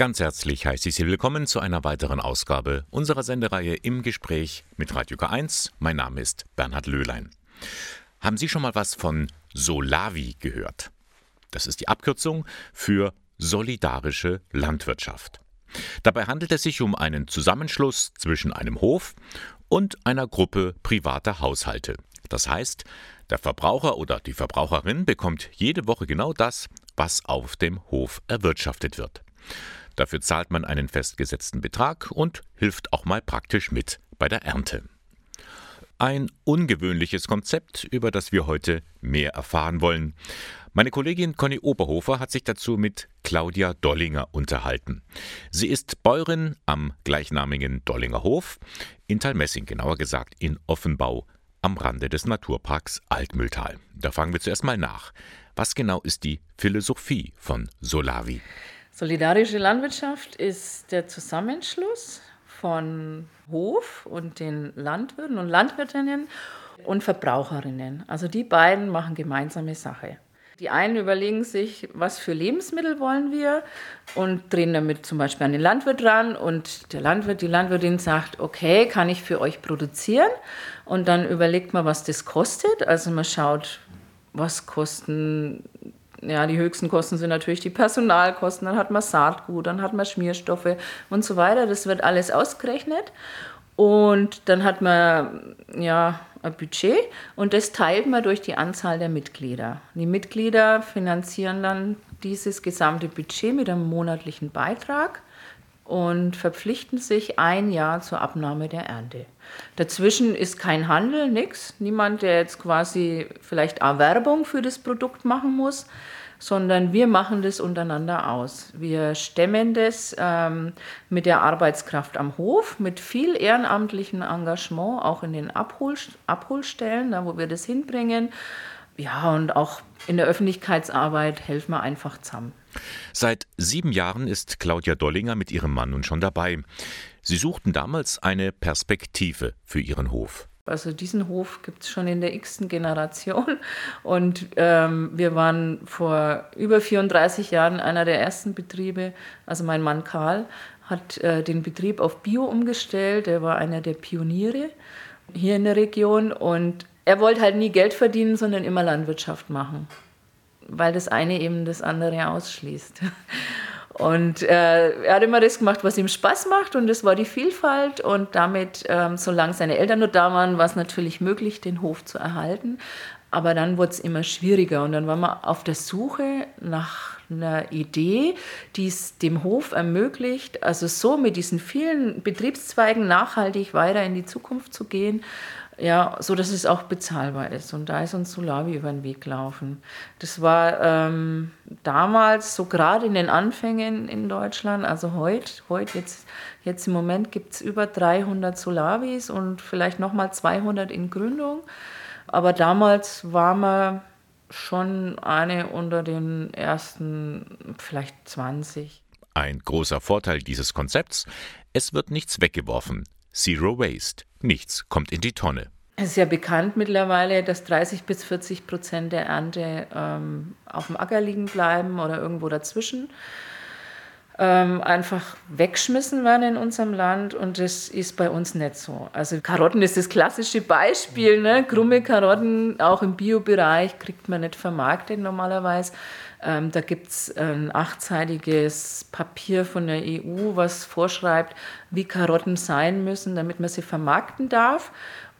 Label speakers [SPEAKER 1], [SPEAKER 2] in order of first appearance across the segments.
[SPEAKER 1] Ganz herzlich heiße ich Sie willkommen zu einer weiteren Ausgabe unserer Sendereihe im Gespräch mit Radio K1. Mein Name ist Bernhard Löhlein. Haben Sie schon mal was von Solavi gehört? Das ist die Abkürzung für solidarische Landwirtschaft. Dabei handelt es sich um einen Zusammenschluss zwischen einem Hof und einer Gruppe privater Haushalte. Das heißt, der Verbraucher oder die Verbraucherin bekommt jede Woche genau das, was auf dem Hof erwirtschaftet wird. Dafür zahlt man einen festgesetzten Betrag und hilft auch mal praktisch mit bei der Ernte. Ein ungewöhnliches Konzept, über das wir heute mehr erfahren wollen. Meine Kollegin Conny Oberhofer hat sich dazu mit Claudia Dollinger unterhalten. Sie ist Bäuerin am gleichnamigen Dollinger Hof in Talmessing, genauer gesagt in Offenbau am Rande des Naturparks Altmühltal. Da fragen wir zuerst mal nach. Was genau ist die Philosophie von Solavi?
[SPEAKER 2] Solidarische Landwirtschaft ist der Zusammenschluss von Hof und den Landwirten und Landwirtinnen und Verbraucherinnen. Also die beiden machen gemeinsame Sache. Die einen überlegen sich, was für Lebensmittel wollen wir und drehen damit zum Beispiel an den Landwirt ran und der Landwirt, die Landwirtin sagt, okay, kann ich für euch produzieren? Und dann überlegt man, was das kostet. Also man schaut, was kosten ja, die höchsten Kosten sind natürlich die Personalkosten, dann hat man Saatgut, dann hat man Schmierstoffe und so weiter. Das wird alles ausgerechnet. Und dann hat man ja ein Budget und das teilt man durch die Anzahl der Mitglieder. Die Mitglieder finanzieren dann dieses gesamte Budget mit einem monatlichen Beitrag und verpflichten sich ein Jahr zur Abnahme der Ernte. Dazwischen ist kein Handel, nichts. Niemand, der jetzt quasi vielleicht auch Werbung für das Produkt machen muss, sondern wir machen das untereinander aus. Wir stemmen das ähm, mit der Arbeitskraft am Hof, mit viel ehrenamtlichem Engagement, auch in den Abhol Abholstellen, da wo wir das hinbringen. Ja, und auch in der Öffentlichkeitsarbeit helfen wir einfach zusammen.
[SPEAKER 1] Seit sieben Jahren ist Claudia Dollinger mit ihrem Mann nun schon dabei. Sie suchten damals eine Perspektive für ihren Hof.
[SPEAKER 2] Also diesen Hof gibt es schon in der x-ten Generation. Und ähm, wir waren vor über 34 Jahren einer der ersten Betriebe. Also mein Mann Karl hat äh, den Betrieb auf Bio umgestellt. Er war einer der Pioniere hier in der Region. Und er wollte halt nie Geld verdienen, sondern immer Landwirtschaft machen. Weil das eine eben das andere ausschließt. Und äh, er hat immer das gemacht, was ihm Spaß macht und das war die Vielfalt. Und damit, ähm, solange seine Eltern nur da waren, war es natürlich möglich, den Hof zu erhalten. Aber dann wurde es immer schwieriger und dann waren wir auf der Suche nach einer Idee, die es dem Hof ermöglicht, also so mit diesen vielen Betriebszweigen nachhaltig weiter in die Zukunft zu gehen ja, so dass es auch bezahlbar ist. Und da ist uns Solavi über den Weg gelaufen. Das war ähm, damals, so gerade in den Anfängen in Deutschland, also heute, heute jetzt, jetzt im Moment gibt es über 300 Solavis und vielleicht nochmal 200 in Gründung. Aber damals war man schon eine unter den ersten vielleicht 20.
[SPEAKER 1] Ein großer Vorteil dieses Konzepts, es wird nichts weggeworfen. Zero Waste. Nichts kommt in die Tonne.
[SPEAKER 2] Es ist ja bekannt mittlerweile, dass 30 bis 40 Prozent der Ernte ähm, auf dem Acker liegen bleiben oder irgendwo dazwischen. Ähm, einfach wegschmissen werden in unserem Land und das ist bei uns nicht so. Also Karotten ist das klassische Beispiel. Ne? Krumme Karotten, auch im Biobereich, kriegt man nicht vermarktet normalerweise. Ähm, da gibt es ein achtseitiges Papier von der EU, was vorschreibt, wie Karotten sein müssen, damit man sie vermarkten darf.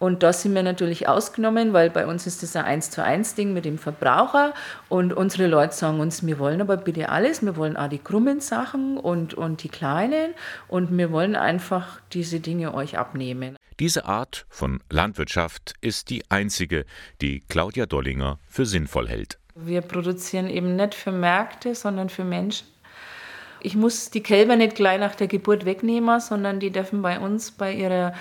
[SPEAKER 2] Und da sind wir natürlich ausgenommen, weil bei uns ist das ein 1 zu 1 Ding mit dem Verbraucher. Und unsere Leute sagen uns, wir wollen aber bitte alles. Wir wollen auch die krummen Sachen und, und die kleinen. Und wir wollen einfach diese Dinge euch abnehmen.
[SPEAKER 1] Diese Art von Landwirtschaft ist die einzige, die Claudia Dollinger für sinnvoll hält.
[SPEAKER 2] Wir produzieren eben nicht für Märkte, sondern für Menschen. Ich muss die Kälber nicht gleich nach der Geburt wegnehmen, sondern die dürfen bei uns bei ihrer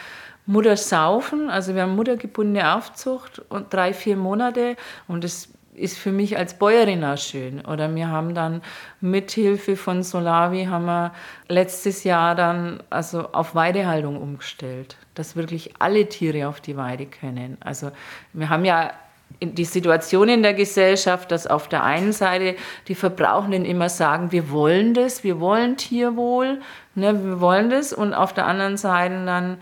[SPEAKER 2] Mutter saufen. Also wir haben muttergebundene Aufzucht und drei, vier Monate und das ist für mich als Bäuerin auch schön. Oder wir haben dann mithilfe von Solavi haben wir letztes Jahr dann also auf Weidehaltung umgestellt, dass wirklich alle Tiere auf die Weide können. Also wir haben ja die Situation in der Gesellschaft, dass auf der einen Seite die Verbrauchenden immer sagen, wir wollen das, wir wollen Tierwohl, ne, wir wollen das, und auf der anderen Seite dann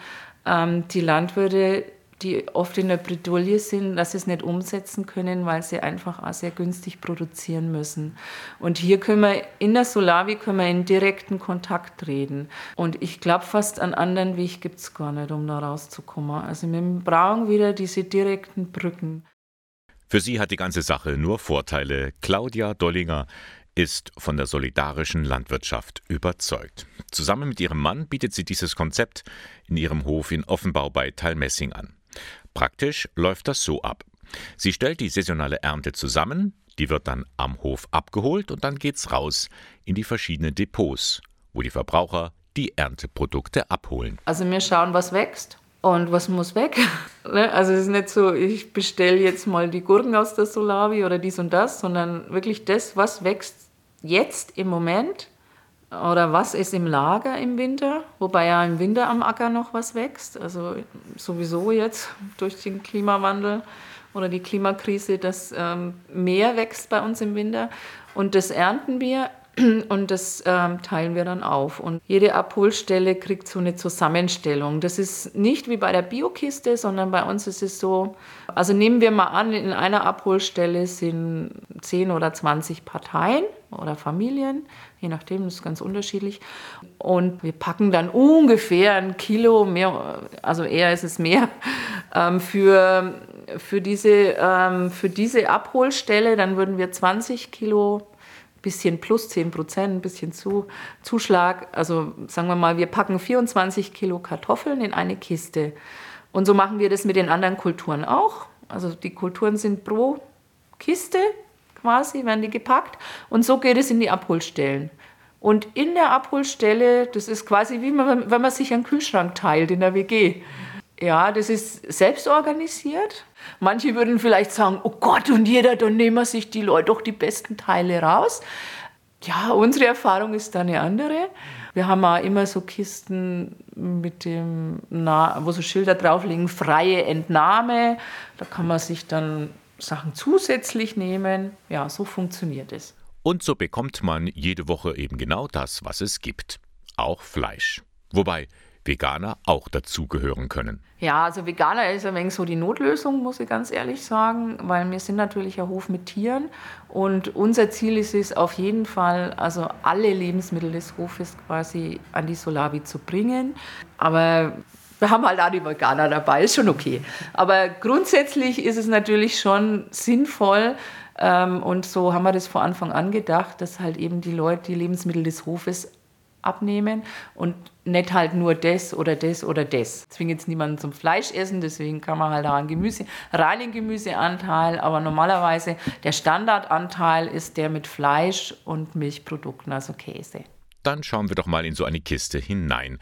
[SPEAKER 2] ähm, die Landwirte die oft in der Bredouille sind, dass sie es nicht umsetzen können, weil sie einfach auch sehr günstig produzieren müssen. Und hier können wir in der Solavi können wir in direkten Kontakt reden. Und ich glaube, fast einen anderen Weg gibt es gar nicht, um da rauszukommen. Also wir brauchen wieder diese direkten Brücken.
[SPEAKER 1] Für sie hat die ganze Sache nur Vorteile. Claudia Dollinger ist von der solidarischen Landwirtschaft überzeugt. Zusammen mit ihrem Mann bietet sie dieses Konzept in ihrem Hof in Offenbau bei Talmessing an. Praktisch läuft das so ab. Sie stellt die saisonale Ernte zusammen, die wird dann am Hof abgeholt und dann geht's raus in die verschiedenen Depots, wo die Verbraucher die Ernteprodukte abholen.
[SPEAKER 2] Also wir schauen, was wächst und was muss weg. Ne? also es ist nicht so, ich bestelle jetzt mal die Gurken aus der Solavi oder dies und das, sondern wirklich das, was wächst jetzt im Moment oder was ist im Lager im Winter, wobei ja im Winter am Acker noch was wächst. Also sowieso jetzt durch den Klimawandel oder die Klimakrise, dass ähm, mehr wächst bei uns im Winter. Und das ernten wir und das ähm, teilen wir dann auf. Und jede Abholstelle kriegt so eine Zusammenstellung. Das ist nicht wie bei der Biokiste, sondern bei uns ist es so, also nehmen wir mal an, in einer Abholstelle sind 10 oder 20 Parteien oder Familien, je nachdem, das ist ganz unterschiedlich. Und wir packen dann ungefähr ein Kilo mehr, also eher ist es mehr, ähm, für, für, diese, ähm, für diese Abholstelle. Dann würden wir 20 Kilo bisschen plus 10 Prozent, ein bisschen zu, Zuschlag. Also sagen wir mal, wir packen 24 Kilo Kartoffeln in eine Kiste. Und so machen wir das mit den anderen Kulturen auch. Also die Kulturen sind pro Kiste quasi, werden die gepackt. Und so geht es in die Abholstellen. Und in der Abholstelle, das ist quasi wie man, wenn man sich einen Kühlschrank teilt in der WG. Ja, das ist selbst organisiert. Manche würden vielleicht sagen, oh Gott, und jeder, dann nehmen sich die Leute doch die besten Teile raus. Ja, unsere Erfahrung ist da eine andere. Wir haben auch immer so Kisten mit dem, wo so Schilder drauf liegen, freie Entnahme. Da kann man sich dann Sachen zusätzlich nehmen. Ja, so funktioniert es.
[SPEAKER 1] Und so bekommt man jede Woche eben genau das, was es gibt. Auch Fleisch. Wobei Veganer auch dazugehören können.
[SPEAKER 2] Ja, also Veganer ist ein wenig so die Notlösung, muss ich ganz ehrlich sagen, weil wir sind natürlich ein Hof mit Tieren und unser Ziel ist es auf jeden Fall, also alle Lebensmittel des Hofes quasi an die Solavi zu bringen. Aber wir haben halt auch die Veganer dabei, ist schon okay. Aber grundsätzlich ist es natürlich schon sinnvoll, ähm, und so haben wir das vor Anfang an gedacht, dass halt eben die Leute die Lebensmittel des Hofes abnehmen und nicht halt nur das oder das oder das. Zwingt jetzt niemanden zum Fleisch essen, deswegen kann man halt auch einen Gemüse, reinen Gemüseanteil, aber normalerweise der Standardanteil ist der mit Fleisch und Milchprodukten, also Käse.
[SPEAKER 1] Dann schauen wir doch mal in so eine Kiste hinein.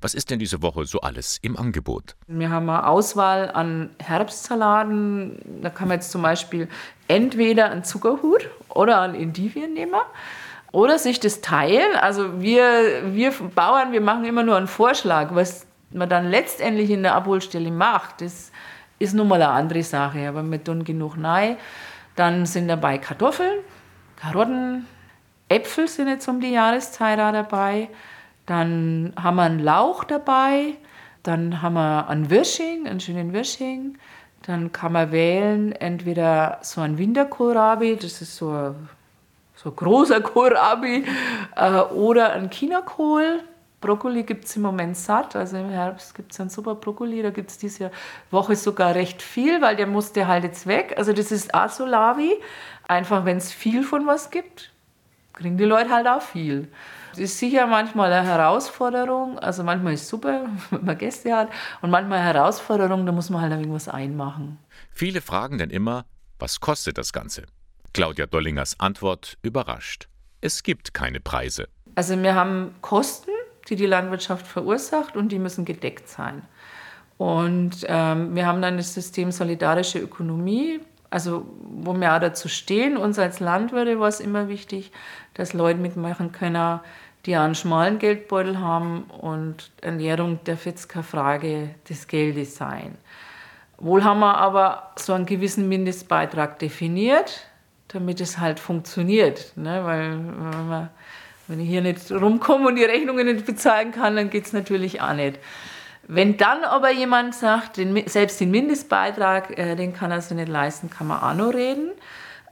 [SPEAKER 1] Was ist denn diese Woche so alles im Angebot?
[SPEAKER 2] Wir haben eine Auswahl an Herbstsalaten. Da kann man jetzt zum Beispiel entweder einen Zuckerhut oder einen Endiviennehmer oder sich das teilen. Also wir, wir Bauern, wir machen immer nur einen Vorschlag, was man dann letztendlich in der Abholstelle macht. Das ist nun mal eine andere Sache, aber wir tun genug rein. Dann sind dabei Kartoffeln, Karotten, Äpfel sind jetzt um die Jahreszeit auch dabei. Dann haben wir einen Lauch dabei. Dann haben wir einen Wirsching, einen schönen Wirsching. Dann kann man wählen, entweder so ein Winterkohlrabi, das ist so ein so großer Kohlrabi äh, oder ein Chinakohl. Brokkoli gibt es im Moment satt, also im Herbst gibt es einen super Brokkoli, da gibt es diese Woche sogar recht viel, weil der musste halt jetzt weg. Also das ist Asolavi, einfach wenn es viel von was gibt, kriegen die Leute halt auch viel. Das ist sicher manchmal eine Herausforderung, also manchmal ist es super, wenn man Gäste hat und manchmal eine Herausforderung, da muss man halt irgendwas einmachen.
[SPEAKER 1] Viele fragen dann immer, was kostet das Ganze? Claudia Dollingers Antwort überrascht. Es gibt keine Preise.
[SPEAKER 2] Also wir haben Kosten, die die Landwirtschaft verursacht und die müssen gedeckt sein. Und ähm, wir haben dann das System solidarische Ökonomie, also wo wir auch dazu stehen. Uns als Landwirte war es immer wichtig, dass Leute mitmachen können, die einen schmalen Geldbeutel haben und Ernährung darf jetzt keine Frage des Geldes sein. Wohl haben wir aber so einen gewissen Mindestbeitrag definiert, damit es halt funktioniert. Ne? Weil wenn, man, wenn ich hier nicht rumkomme und die Rechnungen nicht bezahlen kann, dann geht es natürlich auch nicht. Wenn dann aber jemand sagt, den, selbst den Mindestbeitrag, äh, den kann er sich nicht leisten, kann man auch noch reden.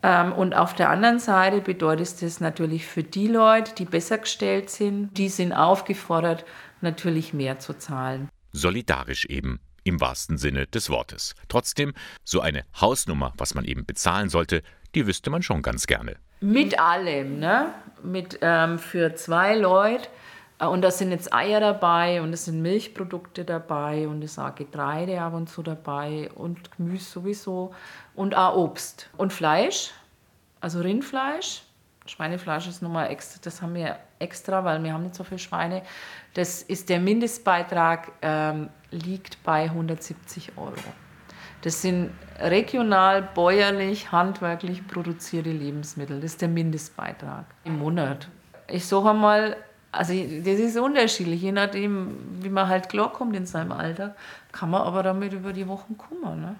[SPEAKER 2] Ähm, und auf der anderen Seite bedeutet das natürlich für die Leute, die besser gestellt sind, die sind aufgefordert, natürlich mehr zu zahlen.
[SPEAKER 1] Solidarisch eben im wahrsten Sinne des Wortes. Trotzdem, so eine Hausnummer, was man eben bezahlen sollte, die wüsste man schon ganz gerne.
[SPEAKER 2] Mit allem, ne? Mit ähm, für zwei Leute. Äh, und da sind jetzt Eier dabei und es sind Milchprodukte dabei und es auch Getreide ab und zu dabei und Gemüse sowieso und auch Obst und Fleisch, also Rindfleisch. Schweinefleisch ist nochmal extra, das haben wir extra, weil wir haben nicht so viele Schweine. Das ist der Mindestbeitrag ähm, liegt bei 170 Euro. Das sind regional, bäuerlich, handwerklich produzierte Lebensmittel. Das ist der Mindestbeitrag im Monat. Ich sage mal, also das ist unterschiedlich, je nachdem, wie man halt klarkommt in seinem Alter, kann man aber damit über die Wochen kommen. Ne?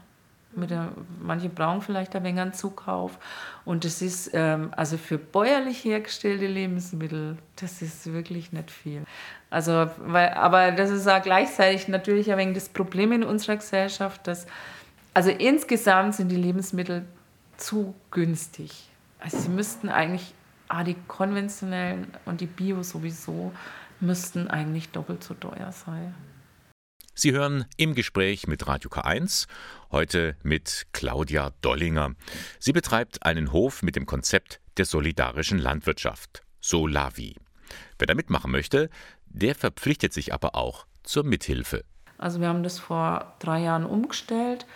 [SPEAKER 2] Mit der, manche brauchen vielleicht ein wenig einen Zukauf. Und das ist, ähm, also für bäuerlich hergestellte Lebensmittel, das ist wirklich nicht viel. Also, weil, aber das ist auch gleichzeitig natürlich ein wenig das Problem in unserer Gesellschaft, dass, also insgesamt sind die Lebensmittel zu günstig. Also sie müssten eigentlich, ah, die konventionellen und die Bio sowieso, müssten eigentlich doppelt so teuer sein.
[SPEAKER 1] Sie hören im Gespräch mit Radio K1 heute mit Claudia Dollinger. Sie betreibt einen Hof mit dem Konzept der solidarischen Landwirtschaft, Solavi. Wer da mitmachen möchte, der verpflichtet sich aber auch zur Mithilfe.
[SPEAKER 2] Also wir haben das vor drei Jahren umgestellt,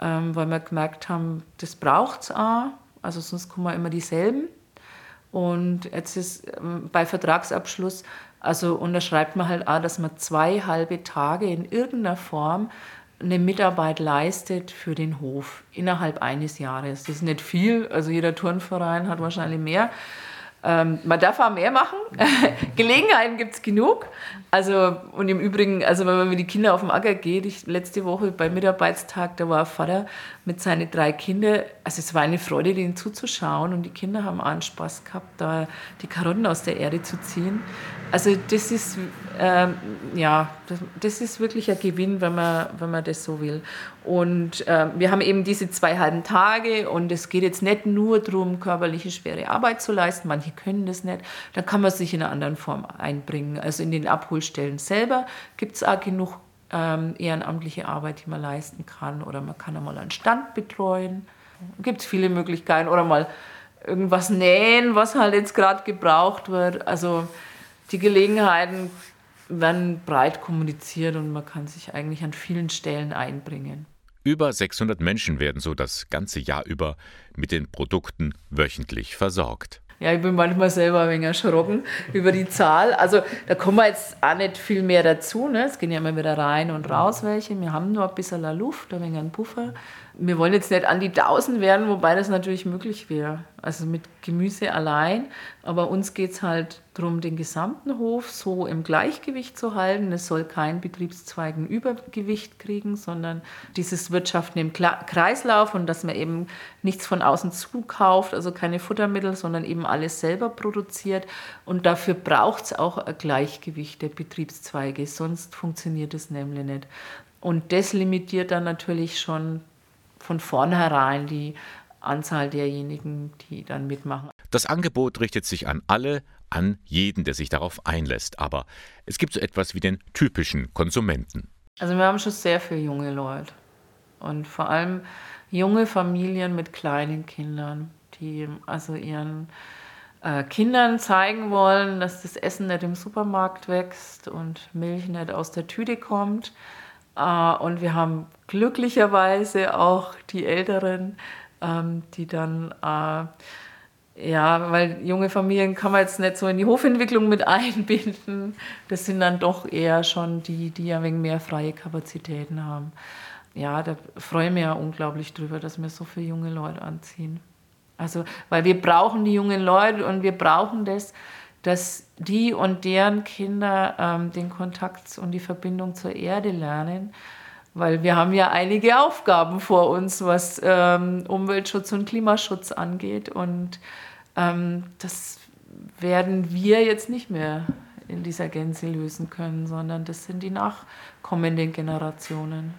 [SPEAKER 2] ähm, weil wir gemerkt haben, das braucht es auch. Also sonst kommen immer dieselben. Und jetzt ist ähm, bei Vertragsabschluss also unterschreibt man halt auch, dass man zwei halbe Tage in irgendeiner Form eine Mitarbeit leistet für den Hof innerhalb eines Jahres. Das ist nicht viel, also jeder Turnverein hat wahrscheinlich mehr. Ähm, man darf auch mehr machen. Gelegenheiten gibt es genug. Also, und im Übrigen, also wenn man mit den Kindern auf den Acker geht, ich, letzte Woche beim Mitarbeitstag, da war ein Vater mit seinen drei Kindern. Also es war eine Freude, denen zuzuschauen und die Kinder haben auch einen Spaß gehabt, da die Karotten aus der Erde zu ziehen. Also das ist, ähm, ja, das, das, ist wirklich ein Gewinn, wenn man, wenn man das so will. Und äh, wir haben eben diese zwei halben Tage und es geht jetzt nicht nur darum, körperliche schwere Arbeit zu leisten, manche können das nicht, dann kann man sich in einer anderen Form einbringen. Also in den Abholstellen selber gibt es auch genug ähm, ehrenamtliche Arbeit, die man leisten kann oder man kann einmal einen Stand betreuen. Gibt es viele Möglichkeiten oder mal irgendwas nähen, was halt jetzt gerade gebraucht wird. Also die Gelegenheiten werden breit kommuniziert und man kann sich eigentlich an vielen Stellen einbringen.
[SPEAKER 1] Über 600 Menschen werden so das ganze Jahr über mit den Produkten wöchentlich versorgt.
[SPEAKER 2] Ja, ich bin manchmal selber ein wenig erschrocken über die Zahl. Also da kommen wir jetzt auch nicht viel mehr dazu. Ne? Es gehen ja immer wieder rein und raus welche. Wir haben nur ein bisschen Luft, ein wenig einen Puffer wir wollen jetzt nicht an die 1000 werden, wobei das natürlich möglich wäre. Also mit Gemüse allein. Aber uns geht es halt darum, den gesamten Hof so im Gleichgewicht zu halten. Es soll kein Betriebszweig ein Übergewicht kriegen, sondern dieses Wirtschaften im Kreislauf und dass man eben nichts von außen zukauft, also keine Futtermittel, sondern eben alles selber produziert. Und dafür braucht es auch ein Gleichgewicht der Betriebszweige, sonst funktioniert es nämlich nicht. Und das limitiert dann natürlich schon von vornherein die Anzahl derjenigen, die dann mitmachen.
[SPEAKER 1] Das Angebot richtet sich an alle, an jeden, der sich darauf einlässt. Aber es gibt so etwas wie den typischen Konsumenten.
[SPEAKER 2] Also wir haben schon sehr viele junge Leute. Und vor allem junge Familien mit kleinen Kindern, die also ihren äh, Kindern zeigen wollen, dass das Essen nicht im Supermarkt wächst und Milch nicht aus der Tüte kommt, äh, und wir haben glücklicherweise auch die Älteren, ähm, die dann, äh, ja, weil junge Familien kann man jetzt nicht so in die Hofentwicklung mit einbinden. Das sind dann doch eher schon die, die ein wenig mehr freie Kapazitäten haben. Ja, da freue ich mich ja unglaublich drüber, dass wir so viele junge Leute anziehen. Also, weil wir brauchen die jungen Leute und wir brauchen das, dass die und deren Kinder ähm, den Kontakt und die Verbindung zur Erde lernen, weil wir haben ja einige Aufgaben vor uns, was ähm, Umweltschutz und Klimaschutz angeht. Und ähm, das werden wir jetzt nicht mehr in dieser Gänze lösen können, sondern das sind die nachkommenden Generationen.